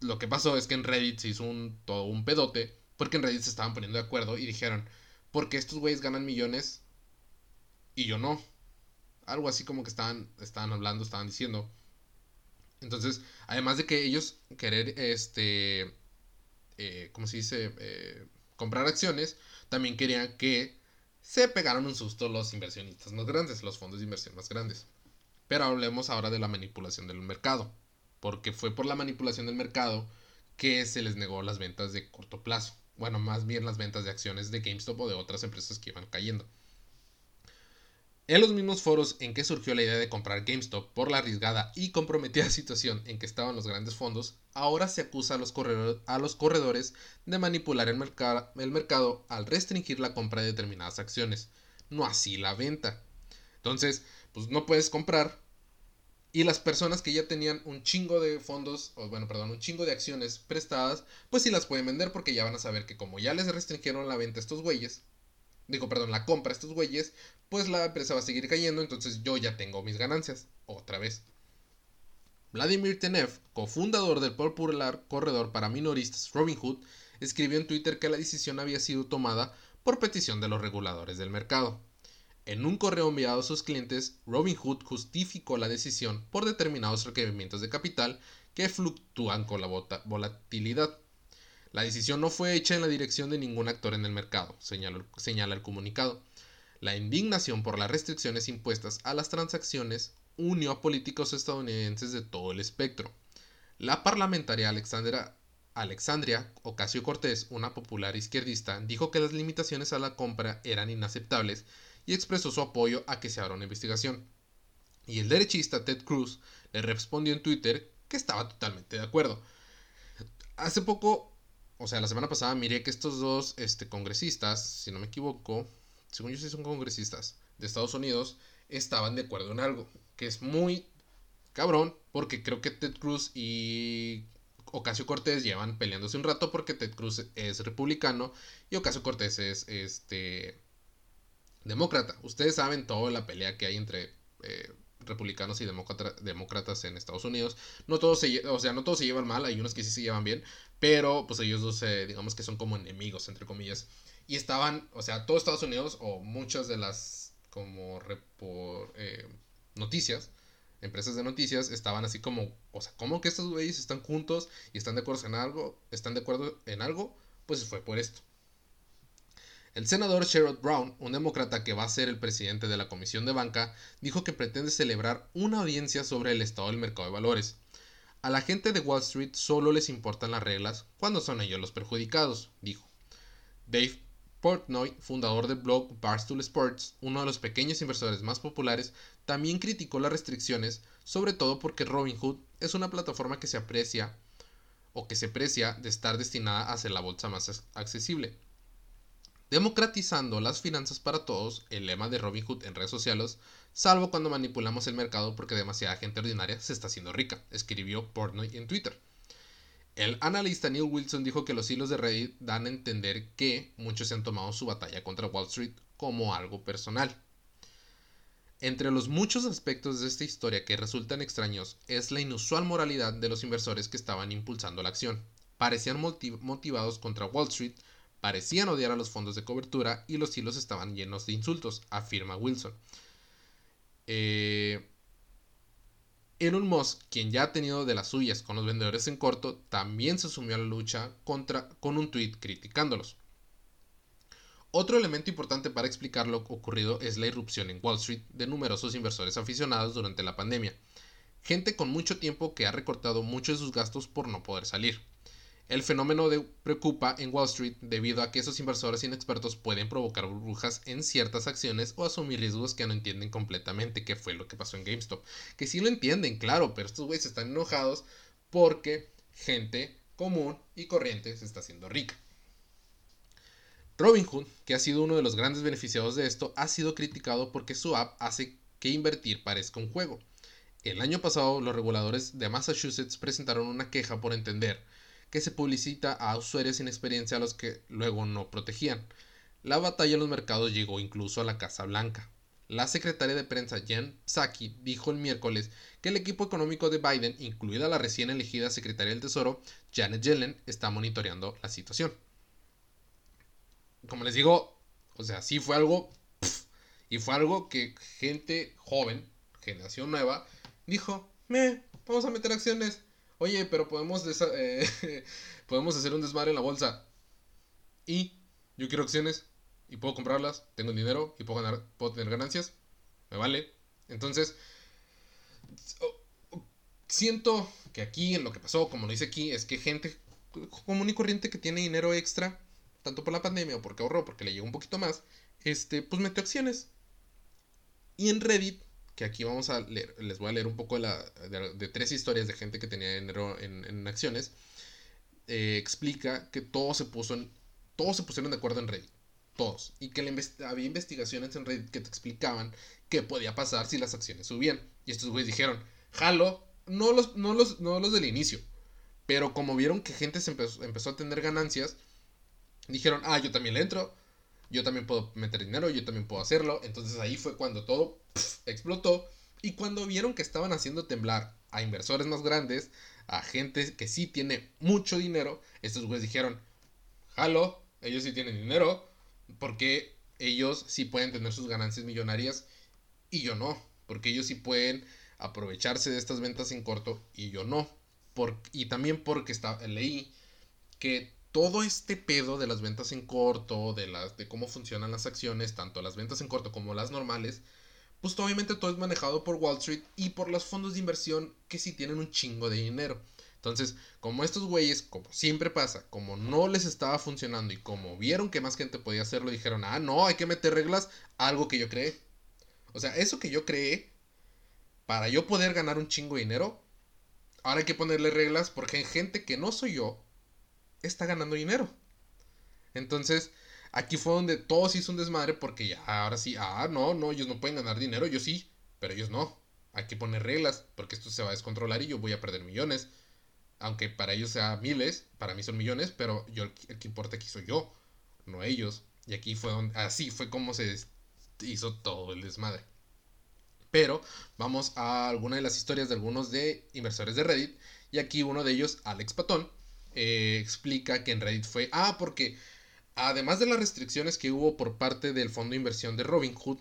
Lo que pasó es que en Reddit se hizo un, todo un pedote, porque en Reddit se estaban poniendo de acuerdo y dijeron, ¿por qué estos güeyes ganan millones y yo no? Algo así como que estaban, estaban hablando, estaban diciendo. Entonces, además de que ellos querer, este, eh, ¿cómo se dice? Eh, comprar acciones, también querían que se pegaron un susto los inversionistas más grandes, los fondos de inversión más grandes. Pero hablemos ahora de la manipulación del mercado, porque fue por la manipulación del mercado que se les negó las ventas de corto plazo. Bueno, más bien las ventas de acciones de GameStop o de otras empresas que iban cayendo. En los mismos foros en que surgió la idea de comprar GameStop por la arriesgada y comprometida situación en que estaban los grandes fondos, ahora se acusa a los, corredores, de manipular el, mercado al restringir la compra de determinadas acciones, no así la venta. Entonces, pues no puedes comprar y las personas que ya tenían un chingo de fondos, o bueno, perdón, un chingo de acciones prestadas, pues sí las pueden vender porque ya van a saber que como ya les restringieron la venta a estos güeyes, digo, perdón, la compra a estos güeyes, pues la empresa va a seguir cayendo, entonces yo ya tengo mis ganancias, otra vez. Vladimir Tenev, cofundador del popular corredor para minoristas Robinhood, escribió en Twitter que la decisión había sido tomada por petición de los reguladores del mercado. En un correo enviado a sus clientes, Robinhood justificó la decisión por determinados requerimientos de capital que fluctúan con la volatilidad. La decisión no fue hecha en la dirección de ningún actor en el mercado, señala el comunicado. La indignación por las restricciones impuestas a las transacciones unió a políticos estadounidenses de todo el espectro. La parlamentaria Alexandra, Alexandria Ocasio Cortés, una popular izquierdista, dijo que las limitaciones a la compra eran inaceptables y expresó su apoyo a que se abra una investigación. Y el derechista Ted Cruz le respondió en Twitter que estaba totalmente de acuerdo. Hace poco o sea, la semana pasada miré que estos dos este, congresistas, si no me equivoco, según yo sí son congresistas de Estados Unidos, estaban de acuerdo en algo, que es muy cabrón, porque creo que Ted Cruz y Ocasio Cortés llevan peleándose un rato porque Ted Cruz es republicano y Ocasio Cortés es este demócrata. Ustedes saben toda la pelea que hay entre eh, republicanos y demócratas en Estados Unidos. No todos se, o sea, no todos se llevan mal, hay unos que sí se llevan bien, pero pues ellos dos, eh, digamos que son como enemigos, entre comillas. Y estaban, o sea, todo Estados Unidos o muchas de las como eh, noticias, empresas de noticias, estaban así como, o sea, ¿cómo que estos güeyes están juntos y están de acuerdo en algo? ¿Están de acuerdo en algo? Pues fue por esto. El senador Sherrod Brown, un demócrata que va a ser el presidente de la Comisión de Banca, dijo que pretende celebrar una audiencia sobre el estado del mercado de valores. A la gente de Wall Street solo les importan las reglas cuando son ellos los perjudicados, dijo. Dave Portnoy, fundador del blog Barstool Sports, uno de los pequeños inversores más populares, también criticó las restricciones, sobre todo porque Robinhood es una plataforma que se aprecia o que se precia de estar destinada a ser la bolsa más accesible. Democratizando las finanzas para todos, el lema de Robinhood en redes sociales, salvo cuando manipulamos el mercado porque demasiada gente ordinaria se está haciendo rica, escribió Portnoy en Twitter. El analista Neil Wilson dijo que los hilos de Reddit dan a entender que muchos se han tomado su batalla contra Wall Street como algo personal. Entre los muchos aspectos de esta historia que resultan extraños es la inusual moralidad de los inversores que estaban impulsando la acción. Parecían motivados contra Wall Street, parecían odiar a los fondos de cobertura y los hilos estaban llenos de insultos, afirma Wilson. Eh, Elon Musk, quien ya ha tenido de las suyas con los vendedores en corto, también se sumió a la lucha contra, con un tweet criticándolos. Otro elemento importante para explicar lo ocurrido es la irrupción en Wall Street de numerosos inversores aficionados durante la pandemia, gente con mucho tiempo que ha recortado mucho de sus gastos por no poder salir. El fenómeno de preocupa en Wall Street debido a que esos inversores inexpertos pueden provocar burbujas en ciertas acciones o asumir riesgos que no entienden completamente, que fue lo que pasó en GameStop. Que sí lo entienden, claro, pero estos güeyes están enojados porque gente común y corriente se está haciendo rica. Robinhood, que ha sido uno de los grandes beneficiados de esto, ha sido criticado porque su app hace que invertir parezca un juego. El año pasado, los reguladores de Massachusetts presentaron una queja por entender que se publicita a usuarios sin experiencia a los que luego no protegían. La batalla en los mercados llegó incluso a la Casa Blanca. La secretaria de prensa Jen Psaki dijo el miércoles que el equipo económico de Biden, incluida la recién elegida secretaria del Tesoro, Janet Yellen, está monitoreando la situación. Como les digo, o sea, sí fue algo... y fue algo que gente joven, generación nueva, dijo, me, vamos a meter acciones. Oye, pero podemos, eh, podemos hacer un desmadre en la bolsa. Y yo quiero acciones y puedo comprarlas, tengo dinero y puedo, ganar, puedo tener ganancias. Me vale. Entonces, siento que aquí en lo que pasó, como lo dice aquí, es que gente común y corriente que tiene dinero extra, tanto por la pandemia o porque ahorró, porque le llegó un poquito más, este, pues metió acciones. Y en Reddit que aquí vamos a leer, les voy a leer un poco de, tres historias de gente que tenía dinero en, acciones, eh, explica que todo se puso en, todos se pusieron de acuerdo en Reddit, todos, y que había investigaciones en Reddit que te explicaban qué podía pasar si las acciones subían. Y estos güeyes dijeron, jalo, no los, no los, no los del inicio, pero como vieron que gente se empezó, empezó a tener ganancias, dijeron, ah, yo también le entro, yo también puedo meter dinero, yo también puedo hacerlo. Entonces ahí fue cuando todo explotó. Y cuando vieron que estaban haciendo temblar a inversores más grandes, a gente que sí tiene mucho dinero, estos güeyes dijeron, jalo, ellos sí tienen dinero, porque ellos sí pueden tener sus ganancias millonarias y yo no, porque ellos sí pueden aprovecharse de estas ventas en corto y yo no. Y también porque está, leí que todo este pedo de las ventas en corto, de, las, de cómo funcionan las acciones, tanto las ventas en corto como las normales, pues obviamente todo es manejado por Wall Street y por los fondos de inversión que sí tienen un chingo de dinero. Entonces, como estos güeyes, como siempre pasa, como no les estaba funcionando y como vieron que más gente podía hacerlo, dijeron, ah, no, hay que meter reglas algo que yo creé. O sea, eso que yo creé, para yo poder ganar un chingo de dinero, ahora hay que ponerle reglas porque hay gente que no soy yo, está ganando dinero. Entonces, aquí fue donde todos hizo un desmadre porque ya, ahora sí, ah, no, no, ellos no pueden ganar dinero, yo sí, pero ellos no. Hay que poner reglas porque esto se va a descontrolar y yo voy a perder millones. Aunque para ellos sea miles, para mí son millones, pero yo el que importa aquí soy yo, no ellos. Y aquí fue donde, así fue como se hizo todo el desmadre. Pero vamos a alguna de las historias de algunos de inversores de Reddit. Y aquí uno de ellos, Alex Patón, eh, explica que en Reddit fue, ah, porque además de las restricciones que hubo por parte del fondo de inversión de Robinhood,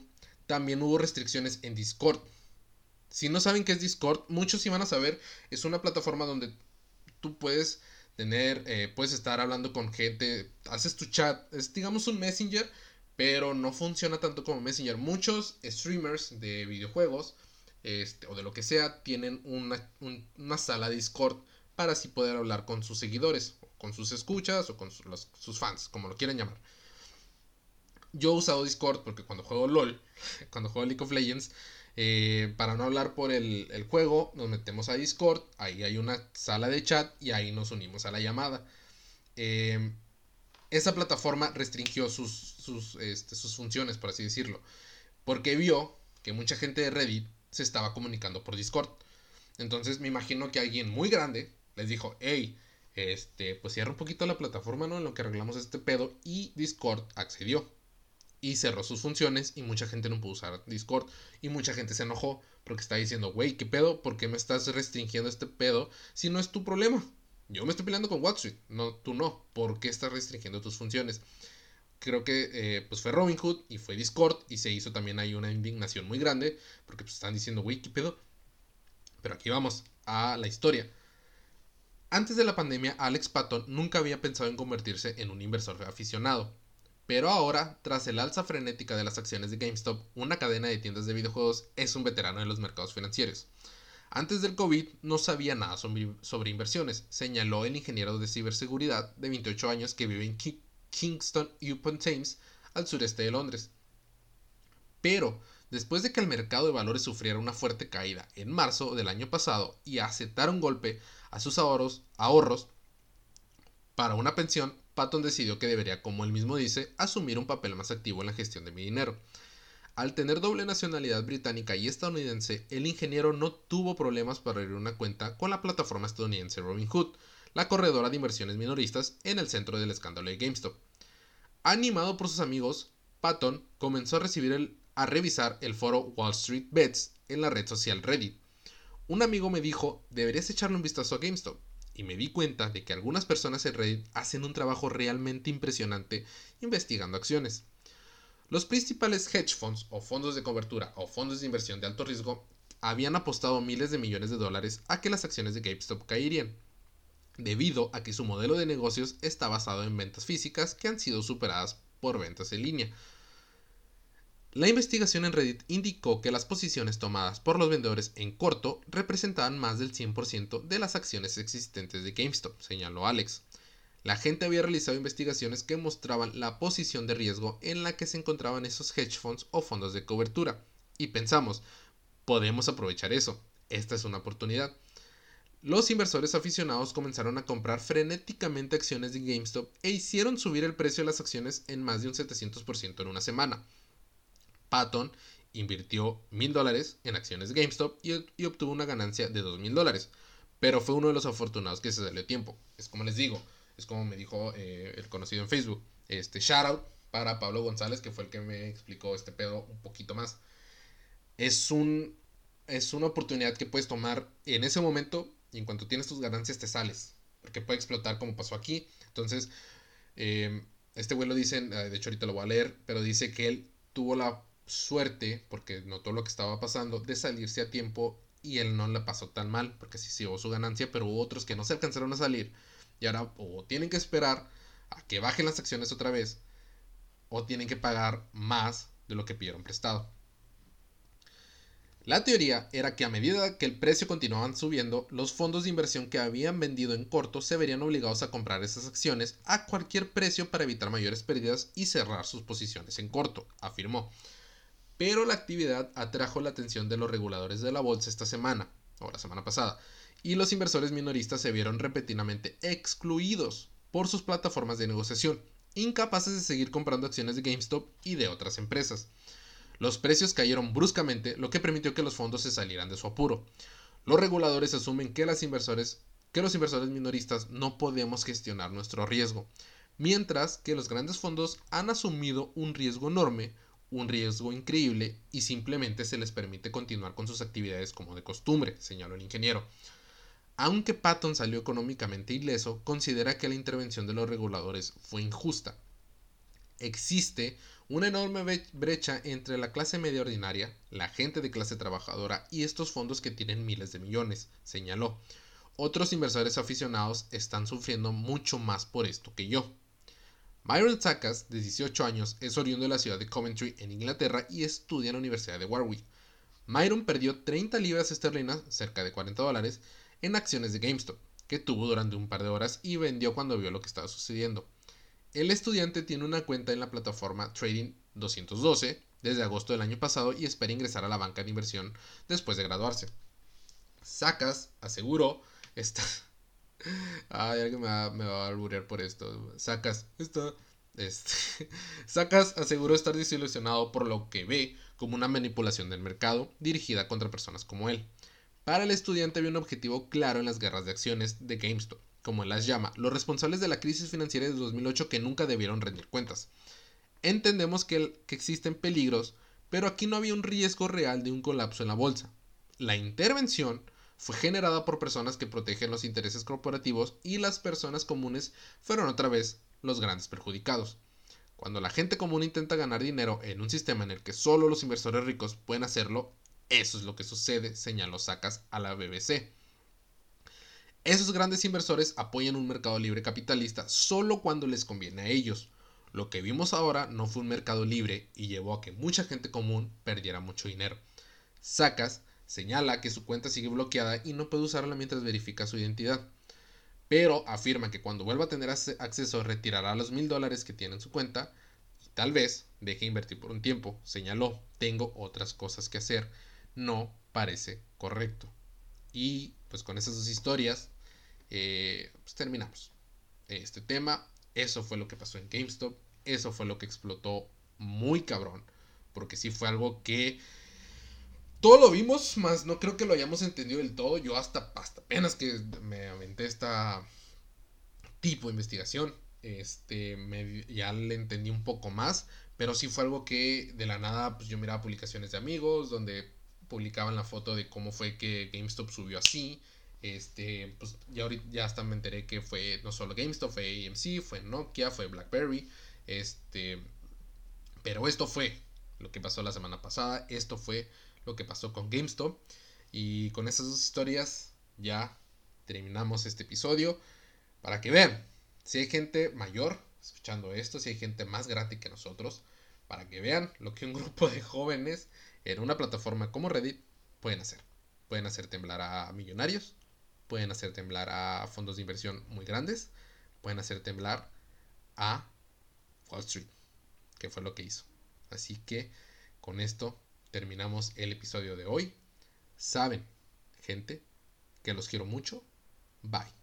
también hubo restricciones en Discord. Si no saben qué es Discord, muchos iban a saber, es una plataforma donde tú puedes tener, eh, puedes estar hablando con gente, haces tu chat, es digamos un Messenger, pero no funciona tanto como Messenger. Muchos streamers de videojuegos este, o de lo que sea tienen una, una sala Discord para así poder hablar con sus seguidores, con sus escuchas o con sus fans, como lo quieran llamar. yo he usado Discord porque cuando juego LOL, cuando juego League of Legends, eh, para no hablar por el, juego, nos metemos a Discord, ahí hay una sala de chat y ahí nos unimos a la llamada. Eh, esa plataforma restringió sus, este, sus funciones, por así decirlo, porque vio que mucha gente de Reddit se estaba comunicando por Discord. Entonces me imagino que alguien muy grande les dijo, hey, este, pues cierra un poquito la plataforma, ¿no? En lo que arreglamos este pedo. Y Discord accedió. Y cerró sus funciones y mucha gente no pudo usar Discord. Y mucha gente se enojó porque está diciendo, güey, ¿qué pedo? ¿Por qué me estás restringiendo este pedo si no es tu problema? Yo me estoy peleando con Street, no, tú no. ¿Por qué estás restringiendo tus funciones? Creo que eh, pues fue Robinhood y fue Discord y se hizo también ahí una indignación muy grande porque pues están diciendo, güey, ¿qué pedo? Pero aquí vamos a la historia. Antes de la pandemia, Alex Patton nunca había pensado en convertirse en un inversor aficionado. Pero ahora, tras el alza frenética de las acciones de GameStop, una cadena de tiendas de videojuegos, es un veterano de los mercados financieros. Antes del COVID no sabía nada sobre, inversiones, señaló el ingeniero de ciberseguridad de 28 años que vive en Kingston upon Thames, al sureste de Londres. Pero, después de que el mercado de valores sufriera una fuerte caída en marzo del año pasado y aceptara un golpe a sus ahorros, ahorros para una pensión, Patton decidió que debería, como él mismo dice, asumir un papel más activo en la gestión de mi dinero. Al tener doble nacionalidad británica y estadounidense, el ingeniero no tuvo problemas para abrir una cuenta con la plataforma estadounidense Robinhood, la corredora de inversiones minoristas en el centro del escándalo de GameStop. Animado por sus amigos, Patton comenzó a, recibir a revisar el foro Wall Street Bets en la red social Reddit, un amigo me dijo, deberías echarle un vistazo a GameStop. Y me di cuenta de que algunas personas en Reddit hacen un trabajo realmente impresionante investigando acciones. Los principales hedge funds o fondos de cobertura o fondos de inversión de alto riesgo habían apostado miles de millones de dólares a que las acciones de GameStop caerían, debido a que su modelo de negocios está basado en ventas físicas que han sido superadas por ventas en línea, la investigación en Reddit indicó que las posiciones tomadas por los vendedores en corto representaban más del 100% de las acciones existentes de GameStop, señaló Alex. La gente había realizado investigaciones que mostraban la posición de riesgo en la que se encontraban esos hedge funds o fondos de cobertura. Y pensamos, podemos aprovechar eso. Esta es una oportunidad. Los inversores aficionados comenzaron a comprar frenéticamente acciones de GameStop e hicieron subir el precio de las acciones en más de un 700% en una semana. Patton invirtió mil dólares en acciones GameStop y, obtuvo una ganancia de dos mil dólares. Pero fue uno de los afortunados que se salió tiempo. Es como les digo, es como me dijo eh, el conocido en Facebook. Este shout out para Pablo González, que fue el que me explicó este pedo un poquito más. Es un es una oportunidad que puedes tomar en ese momento y en cuanto tienes tus ganancias te sales. Porque puede explotar como pasó aquí. Entonces, eh, este güey lo dice, eh, de hecho ahorita lo voy a leer, pero dice que él tuvo la suerte, porque notó lo que estaba pasando, de salirse a tiempo y él no le pasó tan mal, porque sí se llevó su ganancia, pero hubo otros que no se alcanzaron a salir y ahora o tienen que esperar a que bajen las acciones otra vez o tienen que pagar más de lo que pidieron prestado. La teoría era que a medida que el precio continuaba subiendo, los fondos de inversión que habían vendido en corto se verían obligados a comprar esas acciones a cualquier precio para evitar mayores pérdidas y cerrar sus posiciones en corto, afirmó pero la actividad atrajo la atención de los reguladores de la bolsa esta semana, o la semana pasada, y los inversores minoristas se vieron repetidamente excluidos por sus plataformas de negociación, incapaces de seguir comprando acciones de GameStop y de otras empresas. Los precios cayeron bruscamente, lo que permitió que los fondos se salieran de su apuro. Los reguladores asumen que, que los inversores minoristas no podemos gestionar nuestro riesgo, mientras que los grandes fondos han asumido un riesgo enorme un riesgo increíble y simplemente se les permite continuar con sus actividades como de costumbre, señaló el ingeniero. Aunque Patton salió económicamente ileso, considera que la intervención de los reguladores fue injusta. Existe una enorme brecha entre la clase media ordinaria, la gente de clase trabajadora y estos fondos que tienen miles de millones, señaló. Otros inversores aficionados están sufriendo mucho más por esto que yo. Myron Sakas, de 18 años, es oriundo de la ciudad de Coventry, en Inglaterra, y estudia en la Universidad de Warwick. Myron perdió 30 libras esterlinas, cerca de 40 dólares, en acciones de GameStop, que tuvo durante un par de horas y vendió cuando vio lo que estaba sucediendo. El estudiante tiene una cuenta en la plataforma Trading 212 desde agosto del año pasado y espera ingresar a la banca de inversión después de graduarse. Sacas aseguró esta. Ay, alguien me va, me va a alburear por esto. Sacas, esto. Este, Sacas aseguró estar desilusionado por lo que ve como una manipulación del mercado dirigida contra personas como él. Para el estudiante había un objetivo claro en las guerras de acciones de GameStop como él las llama, los responsables de la crisis financiera de 2008 que nunca debieron rendir cuentas. Entendemos que, que existen peligros, pero aquí no había un riesgo real de un colapso en la bolsa. La intervención fue generada por personas que protegen los intereses corporativos y las personas comunes fueron otra vez los grandes perjudicados. Cuando la gente común intenta ganar dinero en un sistema en el que solo los inversores ricos pueden hacerlo, eso es lo que sucede, señaló Sacas a la BBC. Esos grandes inversores apoyan un mercado libre capitalista solo cuando les conviene a ellos. Lo que vimos ahora no fue un mercado libre y llevó a que mucha gente común perdiera mucho dinero. Sacas señala que su cuenta sigue bloqueada y no puede usarla mientras verifica su identidad. Pero afirma que cuando vuelva a tener acceso retirará los mil dólares que tiene en su cuenta y tal vez deje invertir por un tiempo. Señaló, tengo otras cosas que hacer. No parece correcto. Y pues con esas dos historias eh, pues terminamos este tema. Eso fue lo que pasó en GameStop. Eso fue lo que explotó muy cabrón. Porque sí fue algo que todo lo vimos, más no creo que lo hayamos entendido del todo. Yo hasta, hasta apenas que me aventé esta tipo de investigación, este, me, ya le entendí un poco más. Pero sí fue algo que de la nada, pues yo miraba publicaciones de amigos donde publicaban la foto de cómo fue que GameStop subió así. Este, pues ya ahorita ya hasta me enteré que fue no solo GameStop, fue AMC, fue Nokia, fue BlackBerry. Este, pero esto fue lo que pasó la semana pasada. Esto fue lo que pasó con GameStop. Y con esas dos historias ya terminamos este episodio. Para que vean, si hay gente mayor escuchando esto, si hay gente más grande que nosotros, para que vean lo que un grupo de jóvenes en una plataforma como Reddit pueden hacer. Pueden hacer temblar a millonarios, pueden hacer temblar a fondos de inversión muy grandes, pueden hacer temblar a Wall Street, que fue lo que hizo. Así que con esto terminamos el episodio de hoy. Saben, gente, que los quiero mucho. Bye.